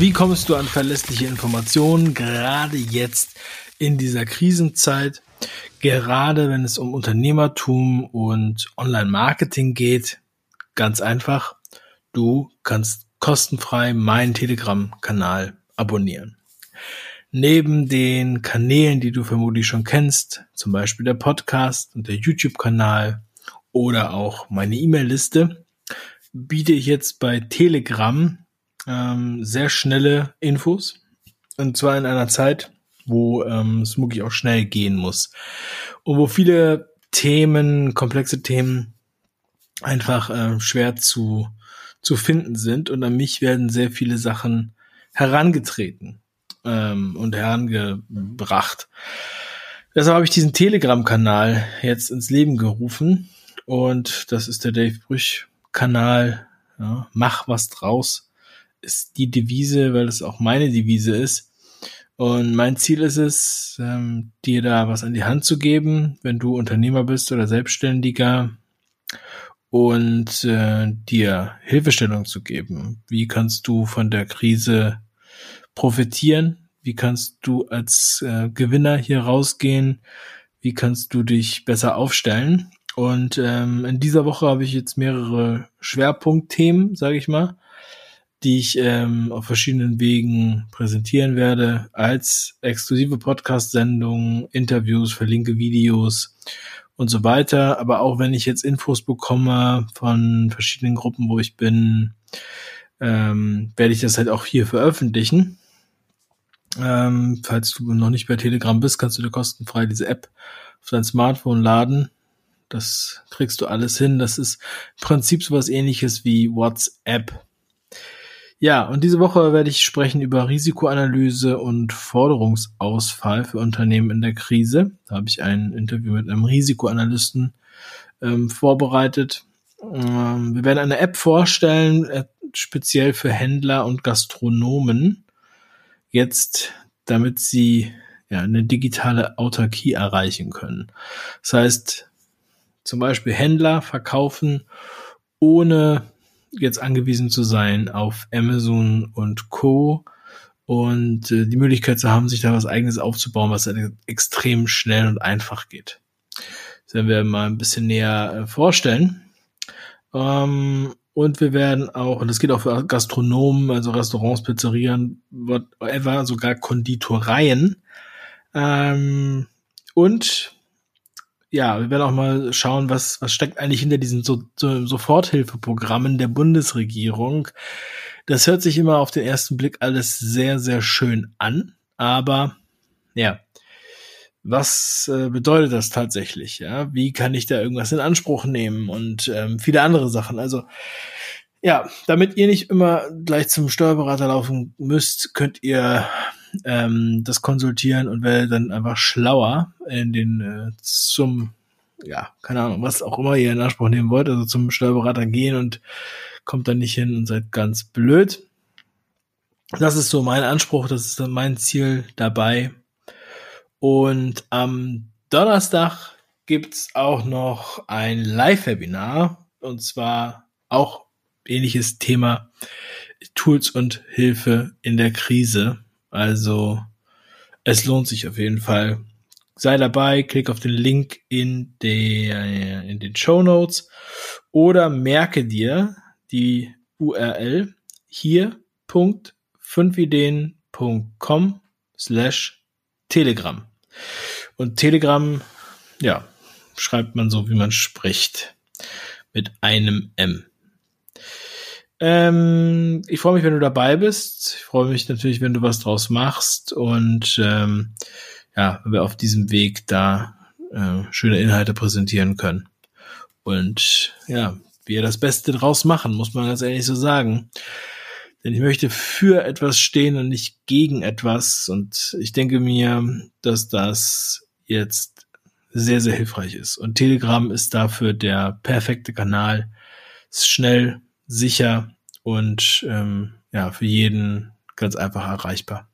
Wie kommst du an verlässliche Informationen, gerade jetzt in dieser Krisenzeit, gerade wenn es um Unternehmertum und Online-Marketing geht? Ganz einfach, du kannst kostenfrei meinen Telegram-Kanal abonnieren. Neben den Kanälen, die du vermutlich schon kennst, zum Beispiel der Podcast und der YouTube-Kanal oder auch meine E-Mail-Liste, biete ich jetzt bei Telegram ähm, sehr schnelle Infos. Und zwar in einer Zeit, wo ähm, es wirklich auch schnell gehen muss. Und wo viele Themen, komplexe Themen einfach äh, schwer zu, zu finden sind. Und an mich werden sehr viele Sachen herangetreten ähm, und herangebracht. Deshalb habe ich diesen Telegram-Kanal jetzt ins Leben gerufen und das ist der Dave Brüch-Kanal. Ja, mach was draus ist die Devise, weil es auch meine Devise ist. Und mein Ziel ist es, ähm, dir da was an die Hand zu geben, wenn du Unternehmer bist oder Selbstständiger und äh, dir Hilfestellung zu geben. Wie kannst du von der Krise profitieren? Wie kannst du als äh, Gewinner hier rausgehen? Wie kannst du dich besser aufstellen? Und ähm, in dieser Woche habe ich jetzt mehrere Schwerpunktthemen, sage ich mal, die ich ähm, auf verschiedenen Wegen präsentieren werde, als exklusive Podcast-Sendungen, Interviews, verlinke Videos und so weiter. Aber auch wenn ich jetzt Infos bekomme von verschiedenen Gruppen, wo ich bin, ähm, werde ich das halt auch hier veröffentlichen. Ähm, falls du noch nicht bei Telegram bist, kannst du dir kostenfrei diese App auf dein Smartphone laden. Das kriegst du alles hin. Das ist im Prinzip sowas ähnliches wie WhatsApp. Ja, und diese Woche werde ich sprechen über Risikoanalyse und Forderungsausfall für Unternehmen in der Krise. Da habe ich ein Interview mit einem Risikoanalysten ähm, vorbereitet. Ähm, wir werden eine App vorstellen, äh, speziell für Händler und Gastronomen jetzt, damit sie ja, eine digitale Autarkie erreichen können. Das heißt, zum Beispiel Händler verkaufen ohne jetzt angewiesen zu sein auf Amazon und Co. und äh, die Möglichkeit zu haben, sich da was eigenes aufzubauen, was halt extrem schnell und einfach geht. Das werden wir mal ein bisschen näher äh, vorstellen. Ähm, und wir werden auch, und das geht auch für Gastronomen, also Restaurants, Pizzerien, whatever, sogar Konditoreien. Ähm, und ja, wir werden auch mal schauen, was, was steckt eigentlich hinter diesen so, so, Soforthilfeprogrammen der Bundesregierung. Das hört sich immer auf den ersten Blick alles sehr, sehr schön an, aber ja, was äh, bedeutet das tatsächlich? Ja, wie kann ich da irgendwas in Anspruch nehmen und ähm, viele andere Sachen. Also ja, damit ihr nicht immer gleich zum Steuerberater laufen müsst, könnt ihr ähm, das konsultieren und werde dann einfach schlauer in den äh, zum ja, keine Ahnung, was auch immer ihr in Anspruch nehmen wollt, also zum Steuerberater gehen und kommt dann nicht hin und seid ganz blöd. Das ist so mein Anspruch, das ist dann mein Ziel dabei. Und am Donnerstag gibt's auch noch ein Live-Webinar und zwar auch ähnliches Thema Tools und Hilfe in der Krise. Also es lohnt sich auf jeden Fall. Sei dabei, klick auf den Link in, der, in den Show Notes oder merke dir die URL hier.5ideen.com slash Telegram. Und Telegram, ja, schreibt man so, wie man spricht. Mit einem M. Ähm, ich freue mich, wenn du dabei bist. Ich freue mich natürlich, wenn du was draus machst und ähm, ja, wenn wir auf diesem Weg da äh, schöne Inhalte präsentieren können. Und ja, wir das Beste draus machen, muss man ganz ehrlich so sagen. Denn ich möchte für etwas stehen und nicht gegen etwas. Und ich denke mir, dass das jetzt sehr, sehr hilfreich ist. Und Telegram ist dafür der perfekte Kanal. Ist schnell, sicher und ähm, ja, für jeden ganz einfach erreichbar.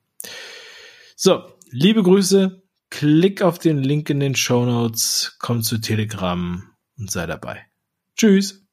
So, liebe Grüße, klick auf den Link in den Show Notes, komm zu Telegram und sei dabei. Tschüss.